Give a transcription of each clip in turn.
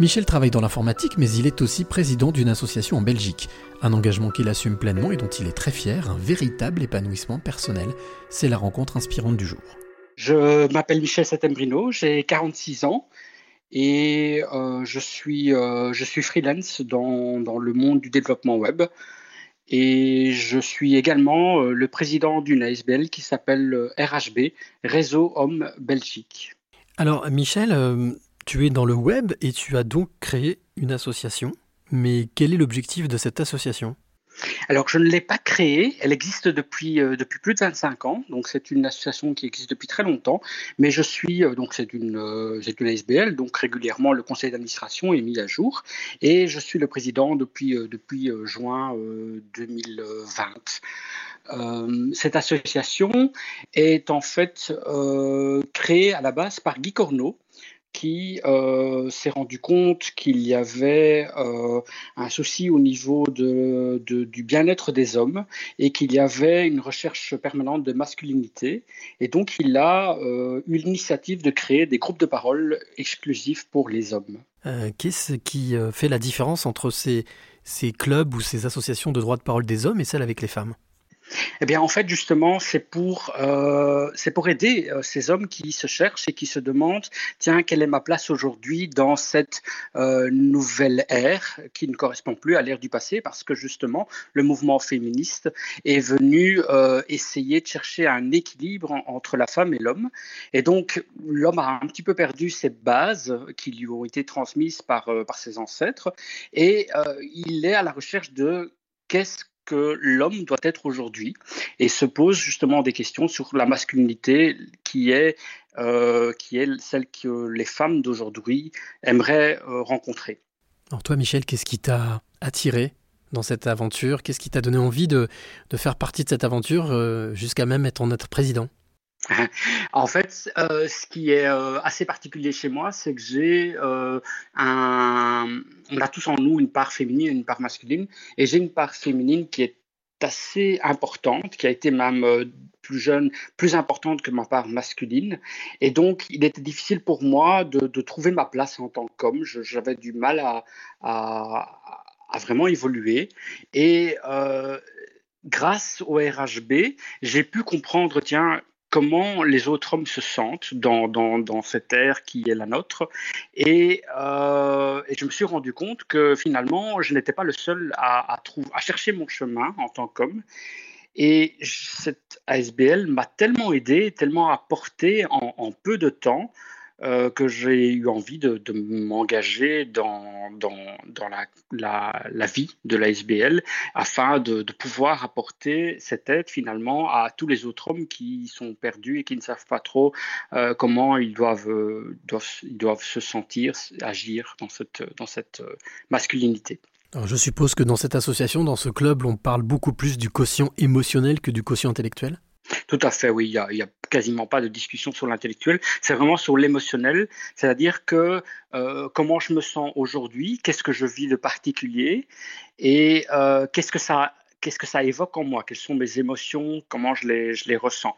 Michel travaille dans l'informatique, mais il est aussi président d'une association en Belgique. Un engagement qu'il assume pleinement et dont il est très fier, un véritable épanouissement personnel. C'est la rencontre inspirante du jour. Je m'appelle Michel Satembrino, j'ai 46 ans et euh, je, suis, euh, je suis freelance dans, dans, le monde du développement web. Et je suis également euh, le président d'une ASBL qui s'appelle RHB, Réseau Homme Belgique. Alors Michel, tu es dans le web et tu as donc créé une association. Mais quel est l'objectif de cette association? Alors, je ne l'ai pas créée. Elle existe depuis, euh, depuis plus de 25 ans. Donc, c'est une association qui existe depuis très longtemps. Mais je suis, euh, donc, c'est une, euh, une ASBL. Donc, régulièrement, le conseil d'administration est mis à jour. Et je suis le président depuis, depuis juin 2020. cette association est en fait créée à la base par Guy Corneau, qui euh, s'est rendu compte qu'il y avait euh, un souci au niveau du bien-être des hommes et qu'il y avait une recherche permanente de masculinité. Et donc, il a euh, eu l'initiative de créer des groupes de parole exclusifs pour les hommes. Qu'est-ce qui fait la différence entre ces, ces clubs ou ces associations de droit de parole des hommes et celles avec les femmes? Eh bien, en fait, justement, c'est pour, euh, pour aider euh, ces hommes qui se cherchent et qui se demandent, tiens, quelle est ma place aujourd'hui dans cette euh, nouvelle ère qui ne correspond plus à l'ère du passé, parce que justement, le mouvement féministe est venu essayer de chercher un équilibre entre la femme et l'homme. Et donc, l'homme a un petit peu perdu ses bases qui lui ont été transmises par, par ses ancêtres, et il est à la recherche de qu'est-ce que l'homme doit être aujourd'hui et se pose justement des questions sur la masculinité qui est, euh, qui est celle que les femmes d'aujourd'hui aimeraient euh, rencontrer. Alors toi Michel, qu'est-ce qui t'a attiré dans cette aventure? Qu'est-ce qui t'a donné envie de, faire partie de cette aventure euh, jusqu'à même être notre président? En fait, euh, ce qui est euh, assez particulier chez moi, c'est que j'ai euh, un. On a tous en nous une part féminine et une part masculine, et j'ai une part féminine qui est assez importante, qui a été même plus jeune, plus importante que ma part masculine. Et donc, il était difficile pour moi de, trouver ma place en tant qu'homme. J'avais du mal à, vraiment évoluer. Et grâce au RHB, j'ai pu comprendre, tiens, comment les autres hommes se sentent dans, dans, cette ère qui est la nôtre. Et, euh, et, je me suis rendu compte que finalement, je n'étais pas le seul à, à, à chercher mon chemin en tant qu'homme. Et cette ASBL m'a tellement aidé, tellement apporté en peu de temps euh, que j'ai eu envie de, m'engager dans, la, vie de la SBL afin de, pouvoir apporter cette aide finalement à tous les autres hommes qui sont perdus et qui ne savent pas trop euh, comment ils doivent, doivent, ils doivent se sentir, agir dans cette, euh, masculinité. Je suppose que dans cette association, dans ce club, on parle beaucoup plus du quotient émotionnel que du quotient intellectuel? Tout à fait, oui. Il n'y a, quasiment pas de discussion sur l'intellectuel. C'est vraiment sur l'émotionnel. C'est-à-dire que euh, comment je me sens aujourd'hui, qu'est-ce que je vis de particulier et euh, qu'est-ce que ça qu'est-ce que ça évoque en moi, quelles sont mes émotions, comment je les, je les ressens.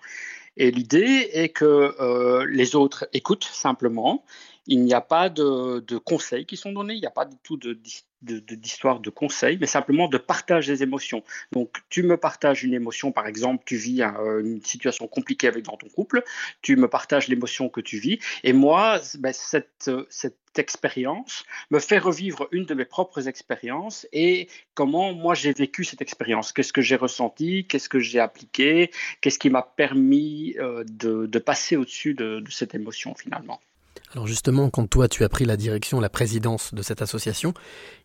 Et l'idée est que euh, les autres écoutent simplement. Il n'y a pas de, de, conseils qui sont donnés, il n'y a pas du tout de, d'histoire de, de, conseils, mais simplement de partage des émotions. Donc, tu me partages une émotion, par exemple, tu vis une situation compliquée avec dans ton couple, tu me partages l'émotion que tu vis, et moi, ben, cette, cette expérience me fait revivre une de mes propres expériences et comment moi j'ai vécu cette expérience, qu'est-ce que j'ai ressenti, qu'est-ce que j'ai appliqué, qu'est-ce qui m'a permis euh, de, de, passer au-dessus de, de cette émotion finalement? Alors justement, quand toi tu as pris la direction, la présidence de cette association,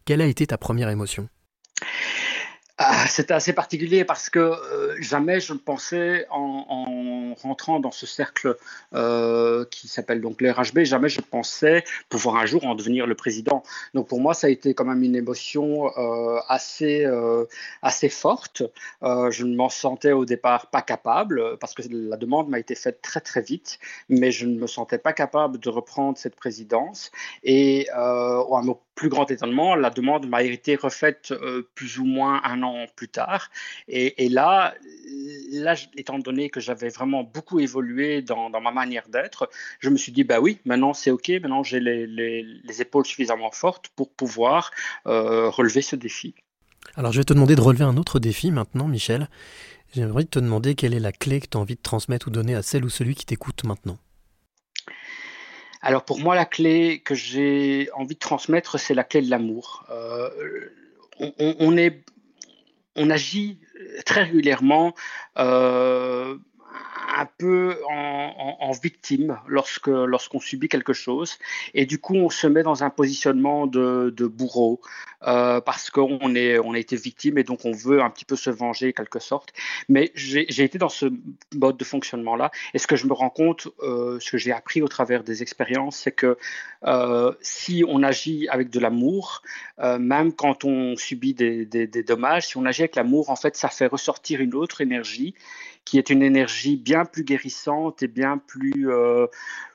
quelle a été ta première émotion? Ah, C'était assez particulier parce que euh, jamais je pensais en, rentrant dans ce cercle euh, qui s'appelle donc le RHB, jamais je pensais pouvoir un jour en devenir le président. Donc pour moi, ça a été quand même une émotion euh, assez, forte. je ne m'en sentais au départ pas capable parce que la demande m'a été faite très très vite, mais je ne me sentais pas capable de reprendre cette présidence. Et à plus grand étonnement, la demande m'a été refaite euh, plus ou moins un an plus tard. Et, là, là, étant donné que j'avais vraiment beaucoup évolué dans, ma manière d'être, je me suis dit, bah oui, maintenant c'est OK, maintenant j'ai les, épaules suffisamment fortes pour pouvoir euh, relever ce défi. Alors je vais te demander de relever un autre défi maintenant, Michel. J'aimerais te demander quelle est la clé que tu as envie de transmettre ou donner à celle ou celui qui t'écoute maintenant. Alors pour moi, la clé que j'ai envie de transmettre, c'est la clé de l'amour. Euh, on, agit très régulièrement euh, un peu en, victime lorsque lorsqu'on subit quelque chose. Et du coup on se met dans un positionnement de, bourreau euh, parce qu'on est on a été victime et donc on veut un petit peu se venger quelque sorte. Mais j'ai été dans ce mode de fonctionnement là et ce que je me rends compte euh, ce que j'ai appris au travers des expériences c'est que euh, si on agit avec de l'amour même quand on subit des, des dommages si on agit avec l'amour en fait ça fait ressortir une autre énergie qui est une énergie bien plus guérissante et bien plus, euh,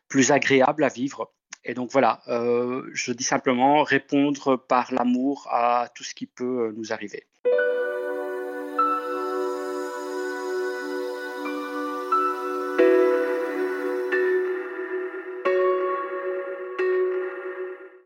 plus agréable à vivre. Et donc voilà, euh, je dis simplement répondre par l'amour à tout ce qui peut euh, nous arriver.